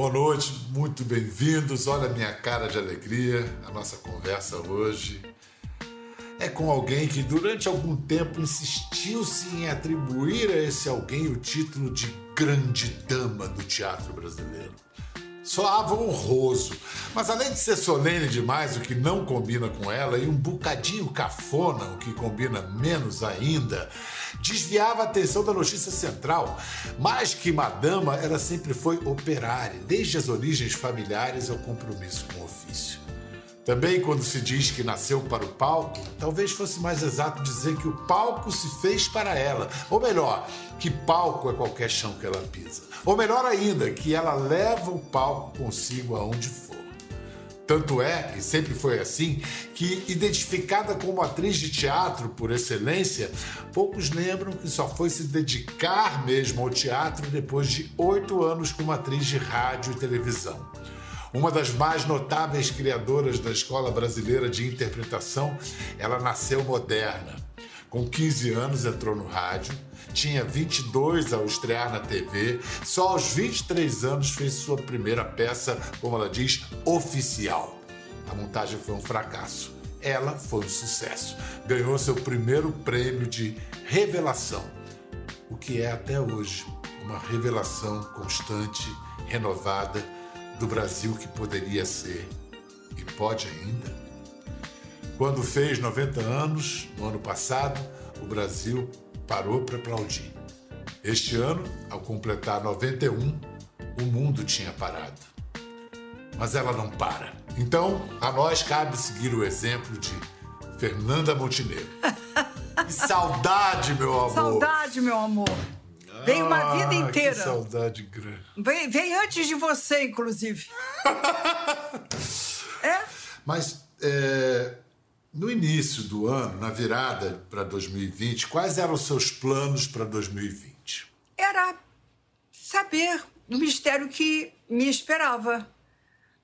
Boa noite, muito bem-vindos. Olha a minha cara de alegria. A nossa conversa hoje é com alguém que durante algum tempo insistiu-se em atribuir a esse alguém o título de grande dama do teatro brasileiro. Soava honroso, mas além de ser solene demais, o que não combina com ela, e um bocadinho cafona, o que combina menos ainda, desviava a atenção da notícia central. Mais que madama, ela sempre foi operária, desde as origens familiares ao compromisso com o ofício. Também, quando se diz que nasceu para o palco, talvez fosse mais exato dizer que o palco se fez para ela. Ou melhor, que palco é qualquer chão que ela pisa. Ou melhor ainda, que ela leva o palco consigo aonde for. Tanto é, e sempre foi assim, que, identificada como atriz de teatro por excelência, poucos lembram que só foi se dedicar mesmo ao teatro depois de oito anos como atriz de rádio e televisão. Uma das mais notáveis criadoras da Escola Brasileira de Interpretação, ela nasceu moderna. Com 15 anos entrou no rádio, tinha 22 ao estrear na TV, só aos 23 anos fez sua primeira peça, como ela diz, oficial. A montagem foi um fracasso. Ela foi um sucesso. Ganhou seu primeiro prêmio de revelação, o que é até hoje uma revelação constante, renovada do Brasil que poderia ser e pode ainda. Quando fez 90 anos, no ano passado, o Brasil parou para aplaudir. Este ano, ao completar 91, o mundo tinha parado. Mas ela não para. Então, a nós cabe seguir o exemplo de Fernanda Montenegro. Que saudade, meu amor! Saudade, meu amor! Vem uma vida inteira. Que saudade grande. Vem, vem antes de você, inclusive. é? Mas é, no início do ano, na virada para 2020, quais eram os seus planos para 2020? Era saber o mistério que me esperava.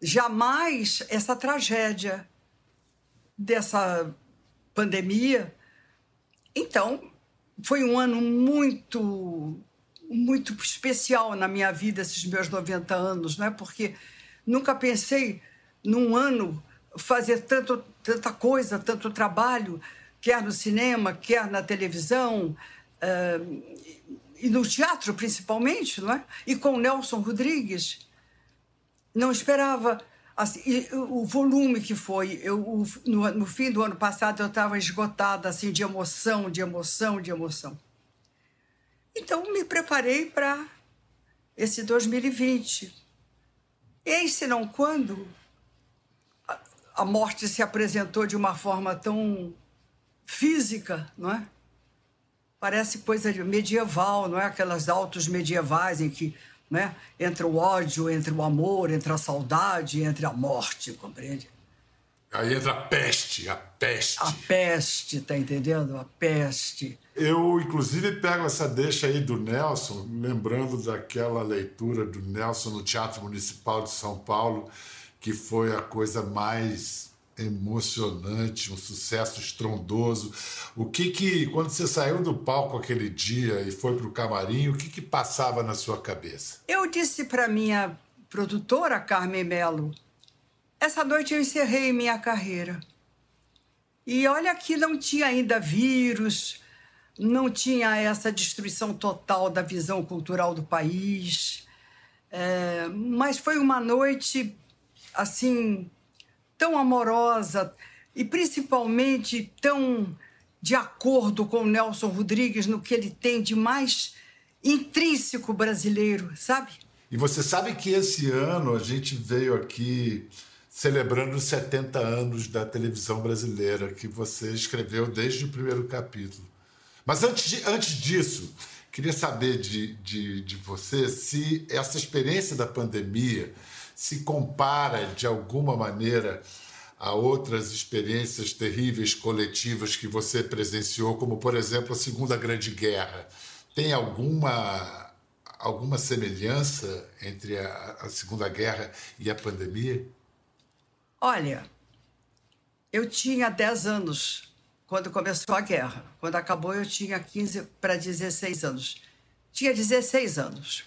Jamais essa tragédia dessa pandemia. Então, foi um ano muito muito especial na minha vida esses meus 90 anos, não é? Porque nunca pensei num ano fazer tanto, tanta coisa, tanto trabalho, quer no cinema, quer na televisão, uh, e no teatro principalmente, não é? E com Nelson Rodrigues. Não esperava assim, o volume que foi. Eu, no, no fim do ano passado eu estava esgotada assim, de emoção, de emoção, de emoção. Então, me preparei para esse 2020. Eis se não quando a morte se apresentou de uma forma tão física, não é? Parece coisa medieval, não é? Aquelas autos medievais em que né? entra o ódio, entre o amor, entre a saudade, entre a morte, compreende? Aí entra a peste, a peste. A peste, tá entendendo? A peste. Eu, inclusive, pego essa deixa aí do Nelson, lembrando daquela leitura do Nelson no Teatro Municipal de São Paulo, que foi a coisa mais emocionante, um sucesso estrondoso. O que que, quando você saiu do palco aquele dia e foi para o camarim, o que que passava na sua cabeça? Eu disse para minha produtora, Carmen Melo, essa noite eu encerrei minha carreira. E olha que não tinha ainda vírus, não tinha essa destruição total da visão cultural do país. É, mas foi uma noite, assim, tão amorosa e principalmente tão de acordo com o Nelson Rodrigues no que ele tem de mais intrínseco brasileiro, sabe? E você sabe que esse ano a gente veio aqui celebrando os 70 anos da televisão brasileira, que você escreveu desde o primeiro capítulo. Mas antes, de, antes disso, queria saber de, de, de você se essa experiência da pandemia se compara de alguma maneira a outras experiências terríveis coletivas que você presenciou, como por exemplo a Segunda Grande Guerra. Tem alguma alguma semelhança entre a, a Segunda Guerra e a pandemia? Olha, eu tinha 10 anos quando começou a guerra. Quando acabou, eu tinha 15 para 16 anos. Tinha 16 anos.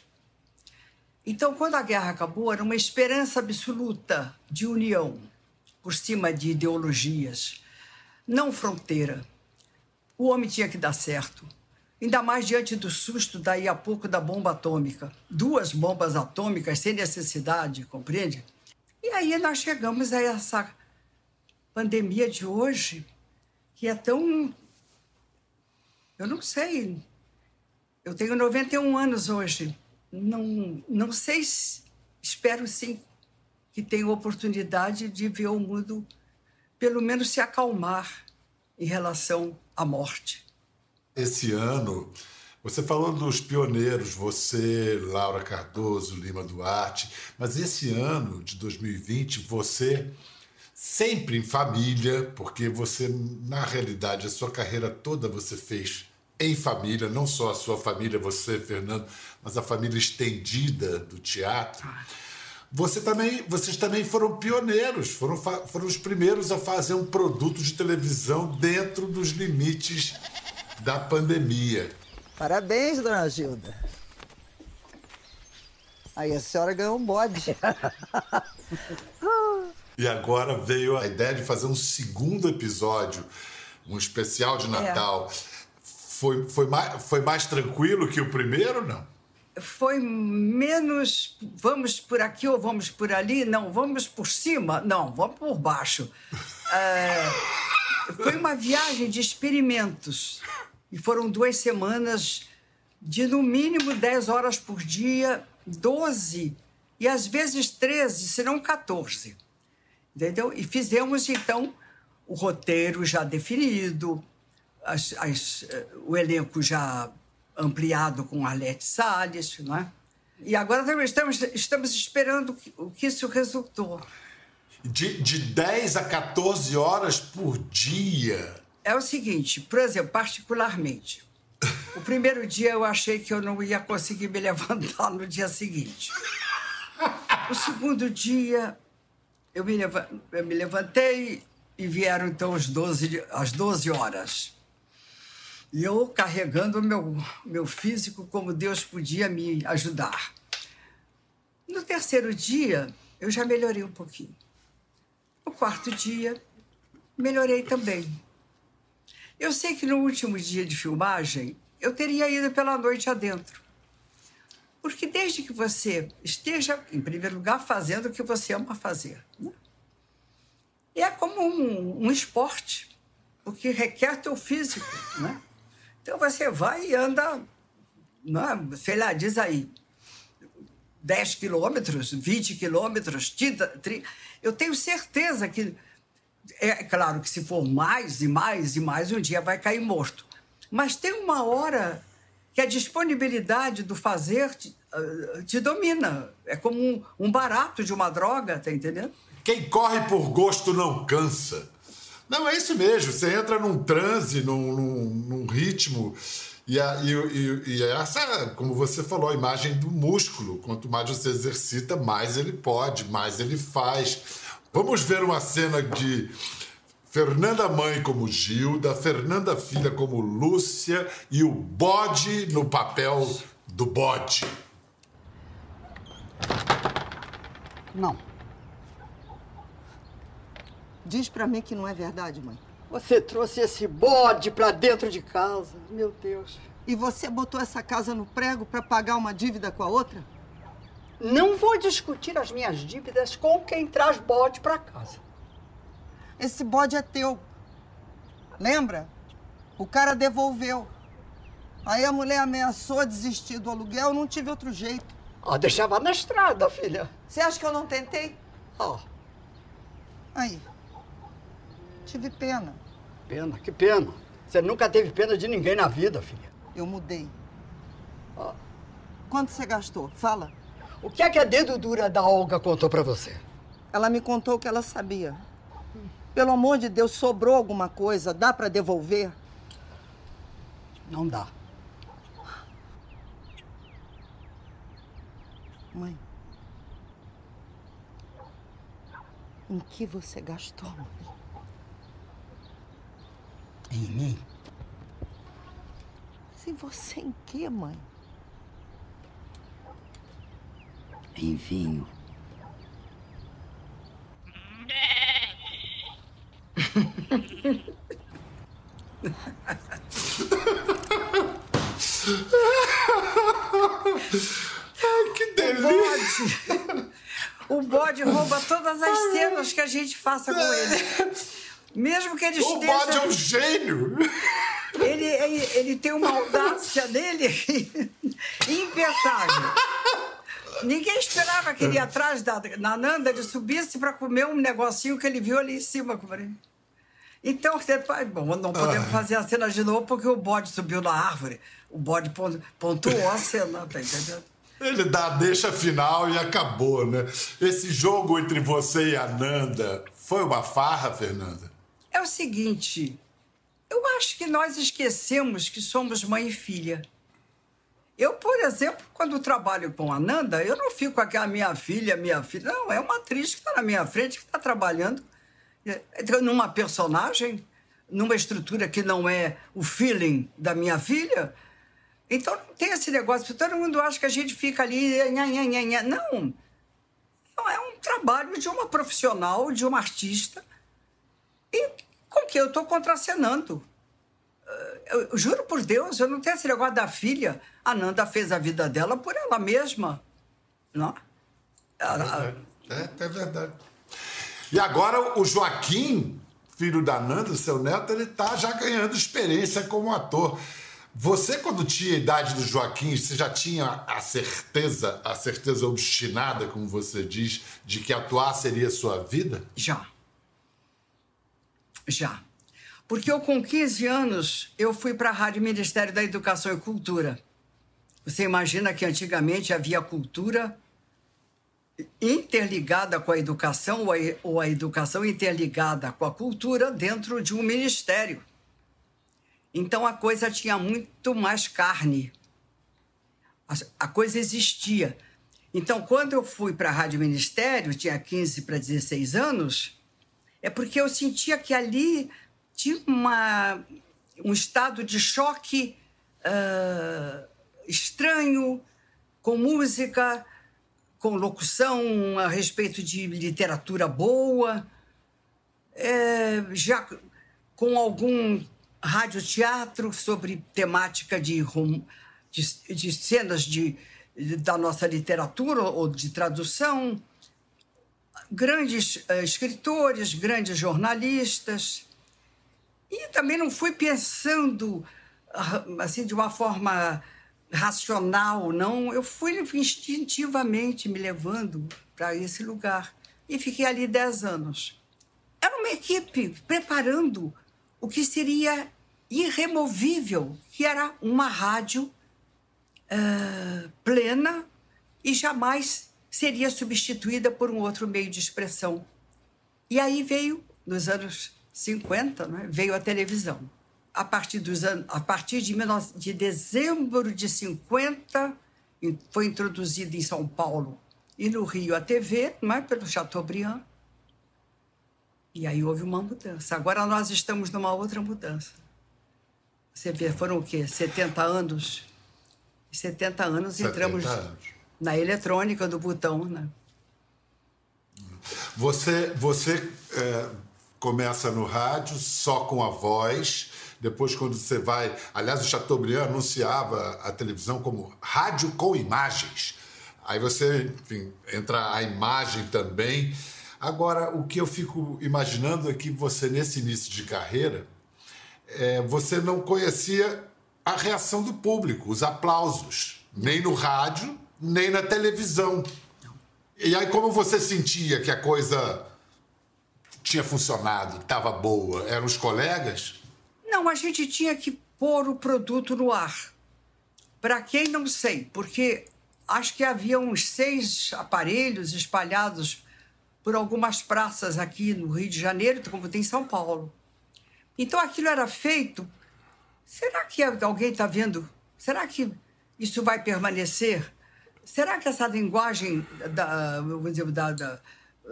Então, quando a guerra acabou, era uma esperança absoluta de união, por cima de ideologias, não fronteira. O homem tinha que dar certo. Ainda mais diante do susto daí a pouco da bomba atômica. Duas bombas atômicas sem necessidade, compreende? E aí nós chegamos a essa pandemia de hoje, que é tão. Eu não sei. Eu tenho 91 anos hoje. Não, não sei, se, espero sim que tenha oportunidade de ver o mundo, pelo menos, se acalmar em relação à morte esse ano, você falou dos pioneiros, você, Laura Cardoso, Lima Duarte, mas esse ano de 2020, você sempre em família, porque você, na realidade, a sua carreira toda você fez em família, não só a sua família, você, Fernando, mas a família estendida do teatro. Você também, vocês também foram pioneiros, foram, foram os primeiros a fazer um produto de televisão dentro dos limites da pandemia. Parabéns, dona Gilda. Aí a senhora ganhou um bode. e agora veio a ideia de fazer um segundo episódio, um especial de Natal. É. Foi, foi, mais, foi mais tranquilo que o primeiro, não? Foi menos vamos por aqui ou vamos por ali? Não, vamos por cima? Não, vamos por baixo. É, foi uma viagem de experimentos. E foram duas semanas de no mínimo 10 horas por dia, 12 e às vezes 13, se não 14. Entendeu? E fizemos então o roteiro já definido, as, as, eh, o elenco já ampliado com Arlete Salles, não é? E agora estamos, estamos esperando o que isso resultou. De, de 10 a 14 horas por dia é o seguinte, por exemplo, particularmente, o primeiro dia eu achei que eu não ia conseguir me levantar no dia seguinte. O segundo dia eu me, eu me levantei e vieram então as 12, as 12 horas. E eu carregando o meu, meu físico como Deus podia me ajudar. No terceiro dia, eu já melhorei um pouquinho. No quarto dia, melhorei também. Eu sei que no último dia de filmagem eu teria ido pela noite adentro. Porque desde que você esteja, em primeiro lugar, fazendo o que você ama fazer, né? é como um, um esporte, porque requer teu físico, né? Então você vai e anda, né? sei lá, diz aí, 10 quilômetros, 20 quilômetros, 30, Eu tenho certeza que é claro que se for mais e mais e mais, um dia vai cair morto. Mas tem uma hora que a disponibilidade do fazer te, uh, te domina. É como um, um, barato de uma droga, tá entendendo? Quem corre por gosto não cansa. Não, é isso mesmo. Você entra num transe, num, num, num ritmo. E, a, e, e, e, essa, como você falou, a imagem do músculo. Quanto mais você exercita, mais ele pode, mais ele faz. Vamos ver uma cena de Fernanda Mãe como Gilda, Fernanda Filha como Lúcia e o bode no papel do bode. Não. Diz para mim que não é verdade, mãe. Você trouxe esse bode para dentro de casa. Meu Deus. E você botou essa casa no prego para pagar uma dívida com a outra? Não vou discutir as minhas dívidas com quem traz bode para casa. Esse bode é teu. Lembra? O cara devolveu. Aí a mulher ameaçou desistir do aluguel, não tive outro jeito. Ah, deixava na estrada, filha. Você acha que eu não tentei? Ah. Aí. Tive pena. Pena? Que pena. Você nunca teve pena de ninguém na vida, filha. Eu mudei. Ah. Quanto você gastou? Fala. O que é que a dedo dura da Olga contou para você? Ela me contou o que ela sabia. Pelo amor de Deus, sobrou alguma coisa? Dá para devolver? Não dá. Mãe. Em que você gastou, mãe? Em mim? Mas em você em quê, mãe? Tem vinho. Ai, que delícia! O bode, o bode rouba todas as cenas que a gente faça com ele. Mesmo que ele O esteja. bode é um gênio! Ele, ele, ele tem uma audácia dele impensável. Ninguém esperava que ele ia atrás da na Nanda, ele subisse para comer um negocinho que ele viu ali em cima. Então, depois, bom, não podemos Ah. fazer a cena de novo porque o bode subiu na árvore. O bode pon- pontuou a cena, tá entendendo? Ele dá a deixa final e acabou, né? Esse jogo entre você e a Nanda foi uma farra, Fernanda? É o seguinte, eu acho que nós esquecemos que somos mãe e filha. Eu, por exemplo, quando trabalho com a Nanda, eu não fico com a minha filha, minha filha. Não, é uma atriz que está na minha frente, que está trabalhando eh, numa personagem, numa estrutura que não é o feeling da minha filha. Então não tem esse negócio. Todo mundo acha que a gente fica ali. nha, nha, nha, nha. Não. Não, É um trabalho de uma profissional, de uma artista, e com que eu estou contracenando. Eu, juro por Deus, eu não tenho esse negócio da filha. A Nanda fez a vida dela por ela mesma. Não? Ela- É, é verdade. E agora o Joaquim, filho da Nanda, seu neto, ele tá já ganhando experiência como ator. Você, quando tinha a idade do Joaquim, você já tinha a certeza, a certeza obstinada, como você diz, de que atuar seria sua vida? Já. Já. Porque eu, com 15 anos, eu fui para a Rádio Ministério da Educação e Cultura. Você imagina que antigamente havia cultura interligada com a educação ou a, educação interligada com a cultura dentro de um ministério. Então a coisa tinha muito mais carne. A, a coisa existia. Então, quando eu fui para a Rádio Ministério, tinha 15 para 16 anos, é porque eu sentia que ali tinha uma, um estado de choque ah, estranho, com música, com locução a respeito de literatura boa, é, já com algum radioteatro sobre temática de, de, de cenas de, da nossa literatura ou de tradução, grandes eh, escritores, grandes jornalistas. E também não fui pensando ah, assim de uma forma racional, não. Eu fui instintivamente me levando para esse lugar. E fiquei ali dez anos. Era uma equipe preparando o que seria irremovível, que era uma rádio ah, plena e jamais seria substituída por um outro meio de expressão. E aí veio, nos anos 50, né, veio a televisão. A partir, dos anos, a partir de, 19 de dezembro de 50, in- foi introduzida em São Paulo e no Rio a TV, não é, pelo Chateaubriand. E aí houve uma mudança. Agora nós estamos numa outra mudança. Você vê, foram o quê? 70 anos? Em 70 anos 70 entramos anos. na eletrônica do botão, né? Você, você é, começa no rádio só com a voz. Depois, quando você vai. Aliás, o Chateaubriand anunciava a televisão como rádio com imagens. Aí você, enfim, entra a imagem também. Agora, o que eu fico imaginando é que você, nesse início de carreira, é, você não conhecia a reação do público, os aplausos, nem no rádio, nem na televisão. E aí, como você sentia que a coisa tinha funcionado, estava boa? Eram os colegas? Não, a gente tinha que pôr o produto no ar. Para quem não sei, porque acho que havia uns seis aparelhos espalhados por algumas praças aqui no Rio de Janeiro, como tem em São Paulo. Então aquilo era feito. Será que alguém está vendo? Será que isso vai permanecer? Será que essa linguagem da, dizer, da, da,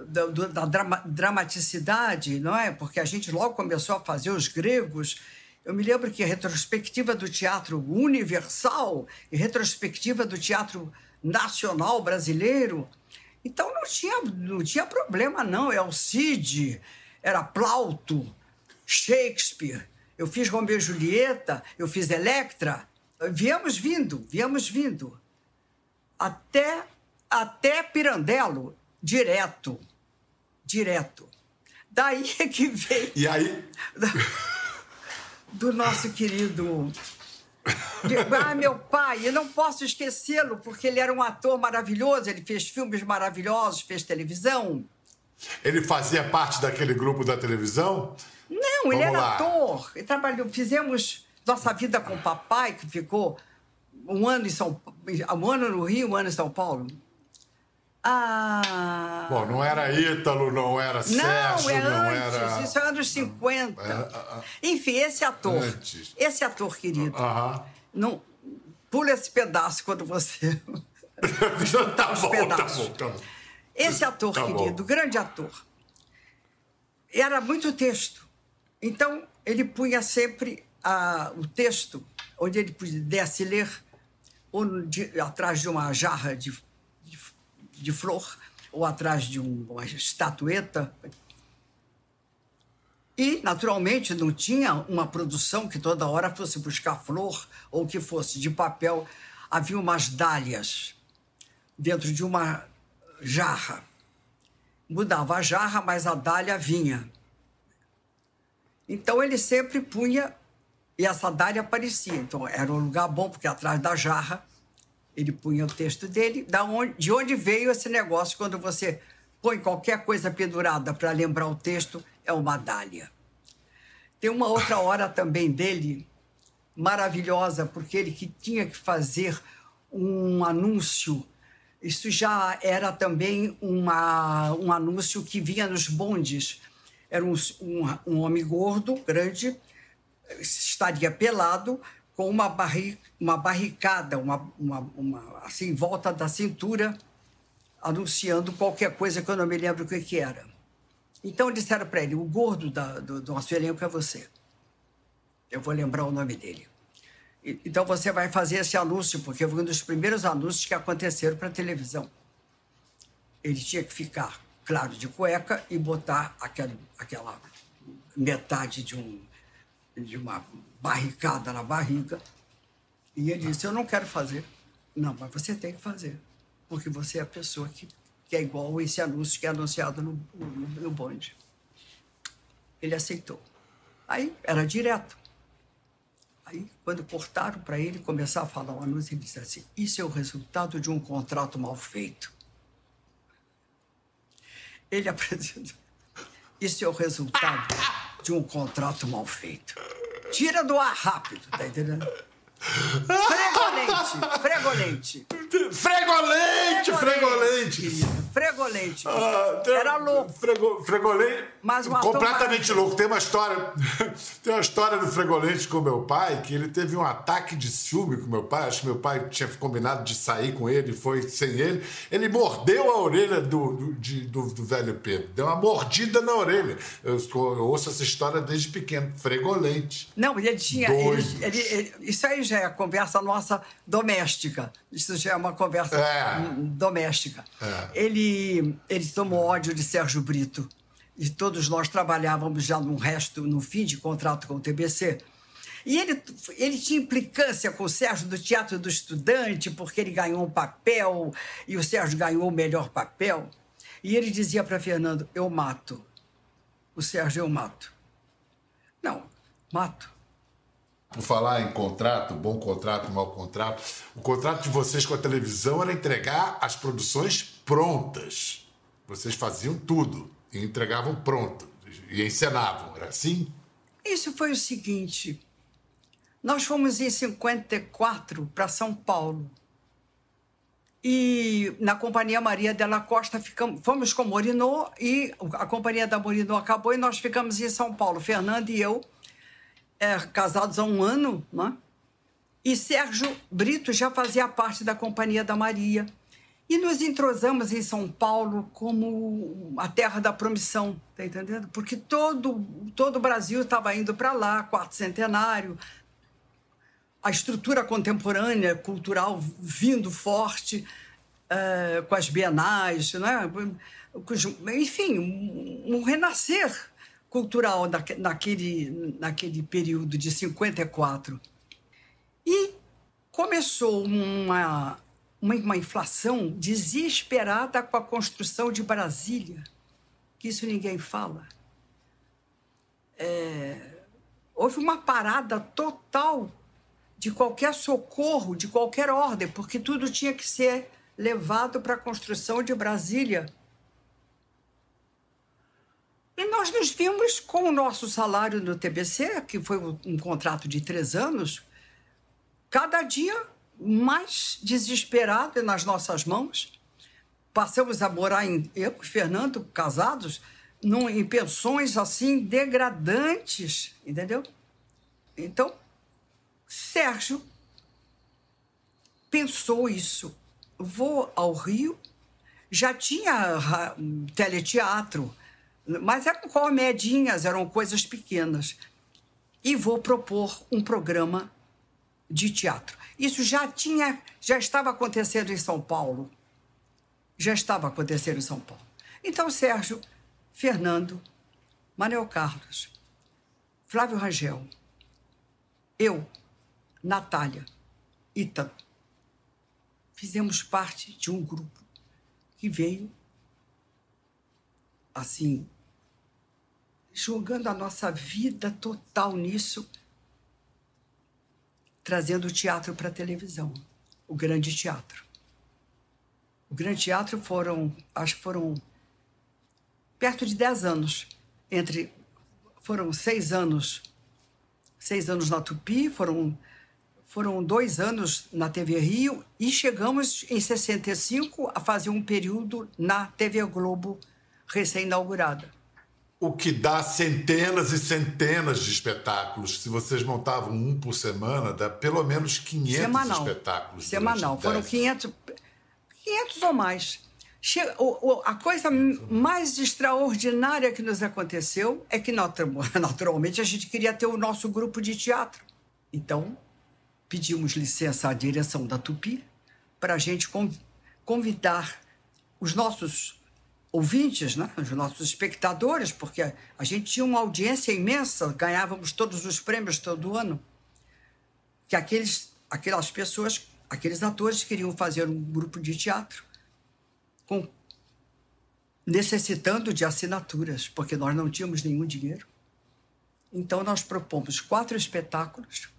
da, da drama- dramaticidade, não é? Porque a gente logo começou a fazer os gregos. Eu me lembro que a retrospectiva do Teatro Universal e retrospectiva do Teatro Nacional Brasileiro. Então não tinha, não tinha problema, não. É o Cid, era Plauto, Shakespeare. Eu fiz Romeu e Julieta, eu fiz Electra. Viemos vindo, viemos vindo. Até, até Pirandello, direto. Direto. Daí é que veio. E aí? Do nosso querido. Ah, meu pai, eu não posso esquecê-lo, porque ele era um ator maravilhoso, ele fez filmes maravilhosos, fez televisão. Ele fazia parte daquele grupo da televisão? Não, ele Vamos era lá. ator. Ele trabalhou, fizemos Nossa Vida com o Papai, que ficou um ano em São um ano no Rio, um ano em São Paulo. Ah. Bom, não era Ítalo, não era não, Sérgio, é não antes, era. isso é anos 50. É, é, Enfim, esse ator, Antes. esse ator querido, Aham. não pula esse pedaço quando você. tá bom, tá bom, tá bom. Esse ator Tá bom. querido, grande ator, era muito texto. Então, ele punha sempre ah, o texto, onde ele pudesse ler, ou de- atrás de uma jarra de, de, flor, ou atrás de um- uma estatueta. E, naturalmente, não tinha uma produção que toda hora fosse buscar flor ou que fosse de papel. Havia umas dálias dentro de uma jarra. Mudava a jarra, mas a dália vinha. Então ele sempre punha e essa dália aparecia. Então era um lugar bom, porque atrás da jarra ele punha o texto dele. Da onde, de onde veio esse negócio quando você põe qualquer coisa pendurada para lembrar o texto, é uma dália. Tem uma outra hora também dele, maravilhosa, porque ele que tinha que fazer um anúncio. Isso já era também uma, um anúncio que vinha nos bondes. Era um, um, um homem gordo, grande, estaria pelado, com uma, barri, uma barricada, uma, uma, uma, assim, em volta da cintura, anunciando qualquer coisa que eu não me lembro o que, que era. Então disseram para ele: o gordo da, do, do nosso elenco é você. Eu vou lembrar o nome dele. E- Então você vai fazer esse anúncio, porque foi um dos primeiros anúncios que aconteceram para a televisão. Ele tinha que ficar, claro, de cueca e botar aquela, aquela metade de, um, de uma barricada na barriga. E ele disse: Eu não quero fazer. Não, mas você tem que fazer, porque você é a pessoa que, que é igual esse anúncio que é anunciado no, no, no bonde. Ele aceitou. Aí era direto. Aí, quando cortaram para ele começar a falar o anúncio, ele disse assim: Isso é o resultado de um contrato mal feito. Ele apresentou. Isso é o resultado de um contrato mal feito. Tira do ar rápido, tá entendendo? Fregolente, fregolente. Fregolente, fregolente! querido, Fregolente. Ah, Era louco. Frego, fregolente. Mas completamente louco. Tem uma história. tem uma história do Fregolente com meu pai, que ele teve um ataque de ciúme com meu pai. Acho que meu pai tinha combinado de sair com ele, foi sem ele. Ele mordeu a orelha do, do, de- do- do velho Pedro. Deu uma mordida na orelha. Eu, eu ouço essa história desde pequeno. Fregolente. Não, ele tinha. Ele, ele- ele- isso aí já é conversa nossa doméstica. Isso já é uma conversa É. doméstica. É. Ele, ele tomou ódio de Sérgio Brito. E todos nós trabalhávamos já no resto, no fim de contrato com o TBC. E ele, ele tinha implicância com o Sérgio do Teatro do Estudante, porque ele ganhou um papel e o Sérgio ganhou o melhor papel. E ele dizia para Fernando: Eu mato. O Sérgio, eu mato. Não, mato. Por falar em contrato, bom contrato, mau contrato, o contrato de vocês com a televisão era entregar as produções prontas. Vocês faziam tudo e entregavam pronto e encenavam, era assim? Isso foi o seguinte. Nós fomos em 54 para São Paulo. E na Companhia Maria Della Costa ficamos, fomos com Morinô e a Companhia da Morinô acabou e nós ficamos em São Paulo, Fernando e eu, é, casados há um ano, né? E Sérgio Brito já fazia parte da Companhia da Maria. E nos entrosamos em São Paulo como a terra da promissão, tá entendendo? Porque todo, todo o Brasil estava indo para lá, quarto centenário, a estrutura contemporânea, cultural, vindo forte, uh, com as bienais, né? enfim, um, renascer cultural naquele, naquele período de 54. E começou uma, uma, uma inflação desesperada com a construção de Brasília, que isso ninguém fala. É, houve uma parada total de qualquer socorro, de qualquer ordem, porque tudo tinha que ser levado para a construção de Brasília. E nós nos vimos com o nosso salário no TBC, que foi um contrato de três anos, cada dia mais desesperado nas nossas mãos. Passamos a morar em eu e Fernando casados num, em pensões assim degradantes, entendeu? Então, Sérgio pensou isso. Vou ao Rio, já tinha teleteatro, mas eram comedinhas, eram coisas pequenas. E vou propor um programa de teatro. Isso já tinha, já estava acontecendo em São Paulo. Já estava acontecendo em São Paulo. Então, Sérgio, Fernando, Manuel Carlos, Flávio Rangel, eu, Natália, Ita, fizemos parte de um grupo que veio, assim, jogando a nossa vida total nisso trazendo o teatro para a televisão, o grande teatro. O grande teatro foram, acho que foram perto de 10 anos, entre foram seis anos, seis anos na Tupi, foram foram dois anos na TV Rio e chegamos em 65 a fazer um período na TV Globo recém-inaugurada o que dá centenas e centenas de espetáculos. Se vocês montavam um por semana, dá pelo menos 500 Semanal. espetáculos. Semanal. Foram 500, 500 ou mais. A coisa mais extraordinária que nos aconteceu é que, naturalmente, a gente queria ter o nosso grupo de teatro. Então, pedimos licença à direção da Tupi para a gente convidar os nossos ouvintes, né? os nossos espectadores, porque a gente tinha uma audiência imensa, ganhávamos todos os prêmios todo ano, que aqueles, aquelas pessoas, aqueles atores queriam fazer um grupo de teatro com, necessitando de assinaturas, porque nós não tínhamos nenhum dinheiro. Então, nós propomos quatro espetáculos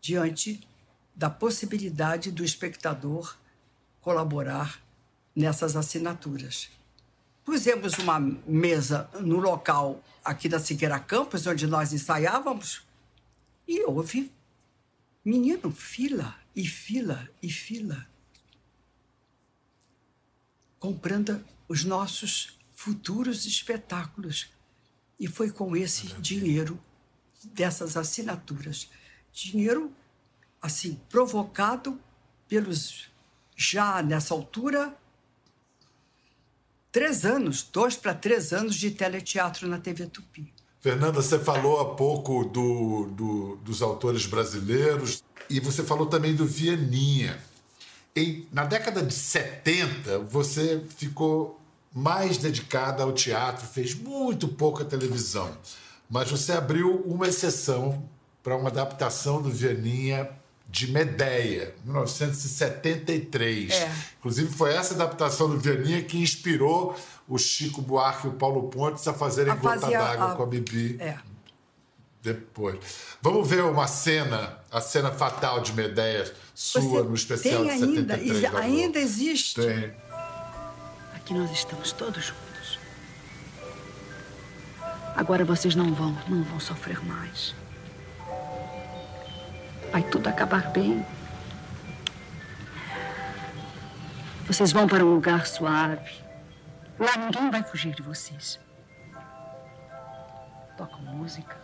diante da possibilidade do espectador colaborar nessas assinaturas. Pusemos uma mesa no local aqui da Siqueira Campos, onde nós ensaiávamos, e houve, menino, fila e fila e fila, comprando os nossos futuros espetáculos. E foi com esse dinheiro dessas assinaturas. Dinheiro, assim, provocado pelos, já nessa altura, três anos, dois para três anos de teleteatro na TV Tupi. Fernanda, você falou há pouco do, do, dos autores brasileiros e você falou também do Vianinha. Em, na década de 70, você ficou mais dedicada ao teatro, fez muito pouca televisão, mas você abriu uma exceção para uma adaptação do Vianinha de Medeia, 1973. É. Inclusive, foi essa adaptação do Vianinha que inspirou o Chico Buarque e o Paulo Pontes a fazerem a Gota d'Água a... com a Bibi. É. Depois. Vamos ver uma cena, a cena fatal de Medeia sua Você no especial de ainda, 73. Ainda existe. Tem. Aqui nós estamos todos juntos. Agora vocês não vão, não vão sofrer mais. Vai tudo acabar bem. Vocês vão para um lugar suave. Lá ninguém vai fugir de vocês. Tocam música.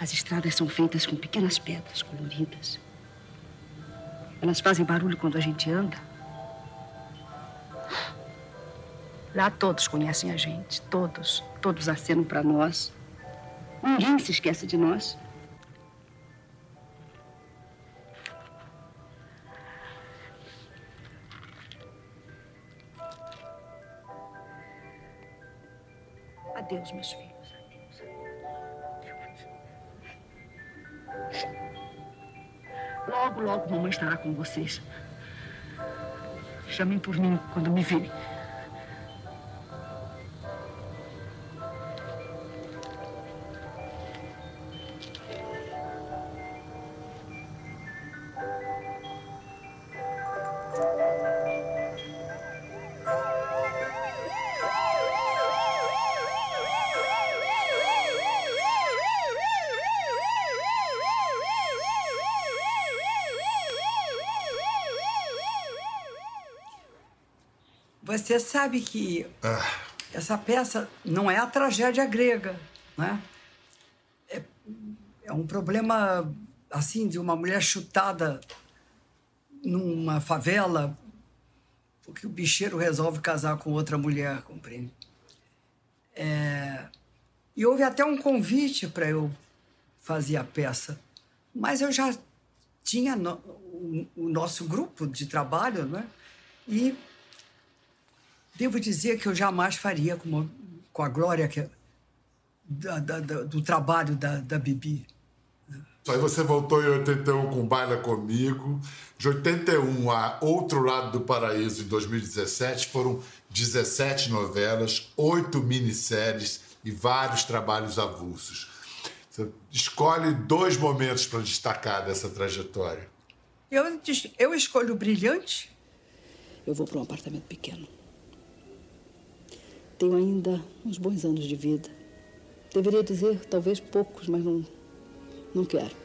As estradas são feitas com pequenas pedras coloridas. Elas fazem barulho quando a gente anda. Lá todos conhecem a gente, todos. Todos acenam para nós. Ninguém se esquece de nós. Meus filhos. Logo, logo, mamãe estará com vocês. Chamem por mim quando me virem. Você sabe que essa peça não é a tragédia grega, né? É, é um problema assim de uma mulher chutada numa favela porque o bicheiro resolve casar com outra mulher, compreende? É, e houve até um convite para eu fazer a peça, mas eu já tinha no, o nosso grupo de trabalho, né? E Devo dizer que eu jamais faria com, uma, com a glória que, da, da, da, do trabalho da, da Bibi. Aí você voltou em 81 com Baila Comigo. De 81 a Outro Lado do Paraíso, em 2017, foram 17 novelas, 8 minisséries e vários trabalhos avulsos. Você escolhe dois momentos para destacar dessa trajetória. Eu, eu escolho o Brilhante. Eu vou para um apartamento pequeno. Tenho ainda uns bons anos de vida. Deveria dizer talvez poucos, mas não, não quero.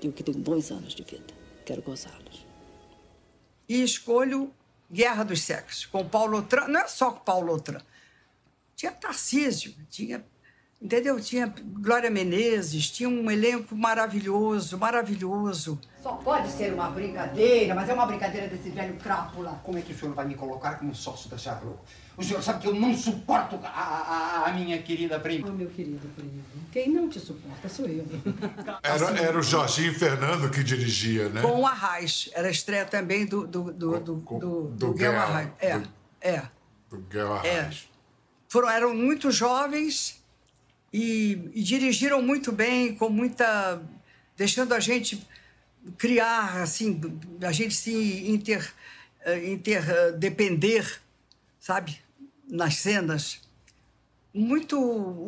Digo que tenho bons anos de vida. Quero gozá-los. E escolho Guerra dos Sexos, com Paulo Outram. Não é só com Paulo Outram. Tinha Tarcísio, tinha Entendeu? Tinha Glória Menezes, tinha um elenco maravilhoso, maravilhoso. Só pode ser uma brincadeira, mas é uma brincadeira desse velho crápula. Como é que o senhor vai me colocar como sócio da Charlot? O senhor sabe que eu não suporto a, a, a minha querida prima. Oh, meu querido primo, quem não te suporta sou eu. Era, era o Jorginho Fernando que dirigia, né? Com o Arraes. Era a estreia também do, do, do, do, Com- do, do do Guel Guel, Arraes. É, do- é. Do Guel É. Arraes. Foram, eram muito jovens e, e dirigiram muito bem, com muita. deixando a gente criar, assim, a gente se inter, eh, interdepender, sabe, nas cenas. Muito,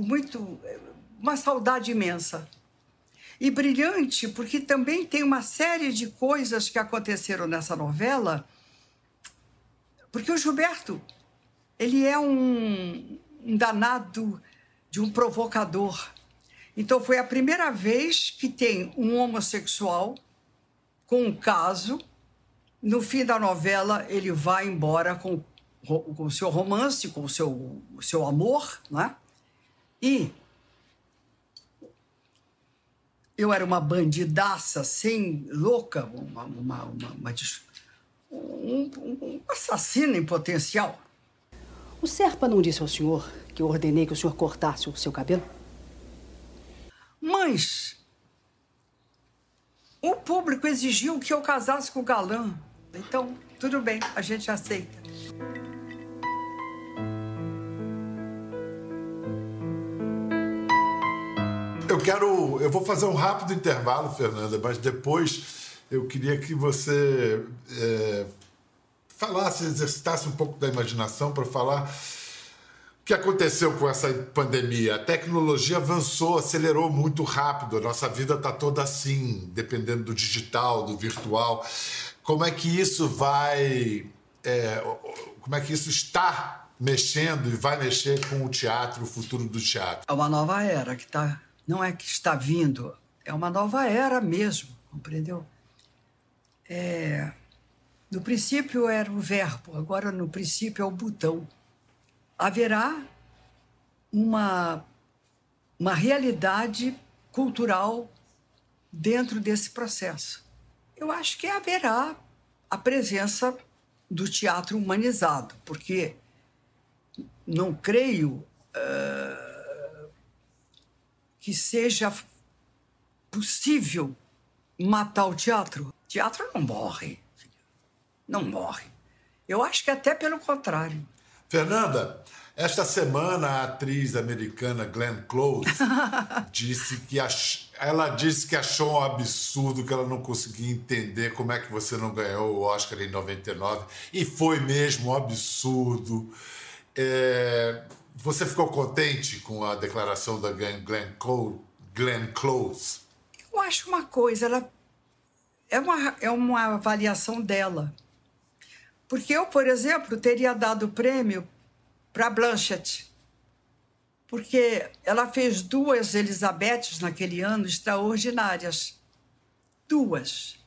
muito. uma saudade imensa. E brilhante, porque também tem uma série de coisas que aconteceram nessa novela, porque o Gilberto ele é um, um danado de um provocador. Então foi a primeira vez que tem um homossexual com um caso. No fim da novela, ele vai embora com o seu romance, com o seu, o seu amor, né? E eu era uma bandidaça, assim, louca, uma, uma, uma, uma um, um assassino em potencial. O Serpa não disse ao senhor que eu ordenei que o senhor cortasse o seu cabelo? Mas o público exigiu que eu casasse com o galã. Então, tudo bem, a gente aceita. Eu quero. Eu vou fazer um rápido intervalo, Fernanda, mas depois eu queria que você é, falasse, exercitasse um pouco da imaginação para falar o que aconteceu com essa pandemia. A tecnologia avançou, acelerou muito rápido. A nossa vida está toda assim, dependendo do digital, do virtual. Como é que isso vai. é, como é que isso está mexendo e vai mexer com o teatro, o futuro do teatro? É uma nova era que tá. Não é que está vindo, é uma nova era mesmo, compreendeu? É, no princípio era o verbo, agora no princípio é o botão. Haverá uma, uma realidade cultural dentro desse processo. Eu acho que haverá a presença do teatro humanizado, porque não creio uh, que seja possível matar o teatro. O teatro não morre. Não morre. Eu acho que até pelo contrário. Fernanda, esta semana a atriz americana Glenn Close disse que ach... ela disse que achou um absurdo que ela não conseguia entender como é que você não ganhou o Oscar em 99 e foi mesmo um absurdo. É... Você ficou contente com a declaração da Glenn Close? Glenn Close? Eu acho uma coisa, ela é uma, é uma avaliação dela. Porque eu, por exemplo, teria dado o prêmio para Blanchett, porque ela fez duas Elizabeths naquele ano extraordinárias. Duas.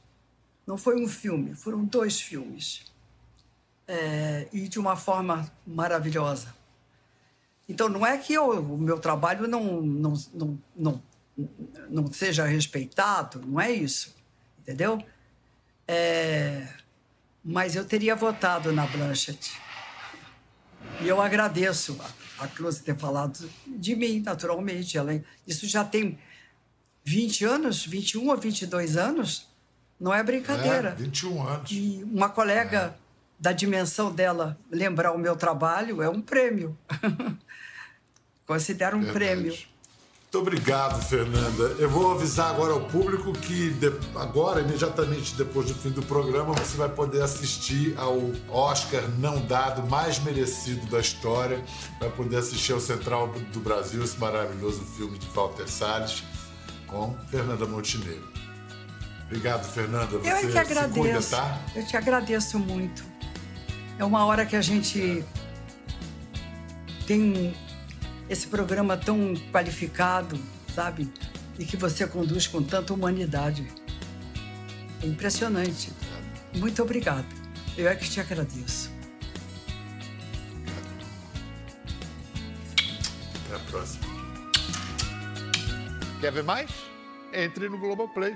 Não foi um filme, foram dois filmes. É, e de uma forma maravilhosa. Então, não é que eu, o meu trabalho não, não, não, não, não seja respeitado, não é isso, entendeu? É, mas eu teria votado na Blanchett. E eu agradeço a, a Close ter falado de mim, naturalmente. Ela, isso já tem 20 anos, 21 ou 22 anos, não é brincadeira. É, 21 anos. E uma colega é. da dimensão dela lembrar o meu trabalho é um prêmio. Considero um Verdade. prêmio. Muito obrigado, Fernanda. Eu vou avisar agora ao público que agora, imediatamente depois do fim do programa, você vai poder assistir ao Oscar não dado mais merecido da história. Vai poder assistir ao Central do Brasil, esse maravilhoso filme de Walter Salles, com Fernanda Montenegro. Obrigado, Fernanda. Você Eu é que agradeço. Cuida, tá? Eu te agradeço muito. É uma hora que a gente tem esse programa tão qualificado, sabe? E que você conduz com tanta humanidade. É impressionante. Muito obrigada. Eu é que te agradeço. Até a próxima. Quer ver mais? Entre no Globoplay.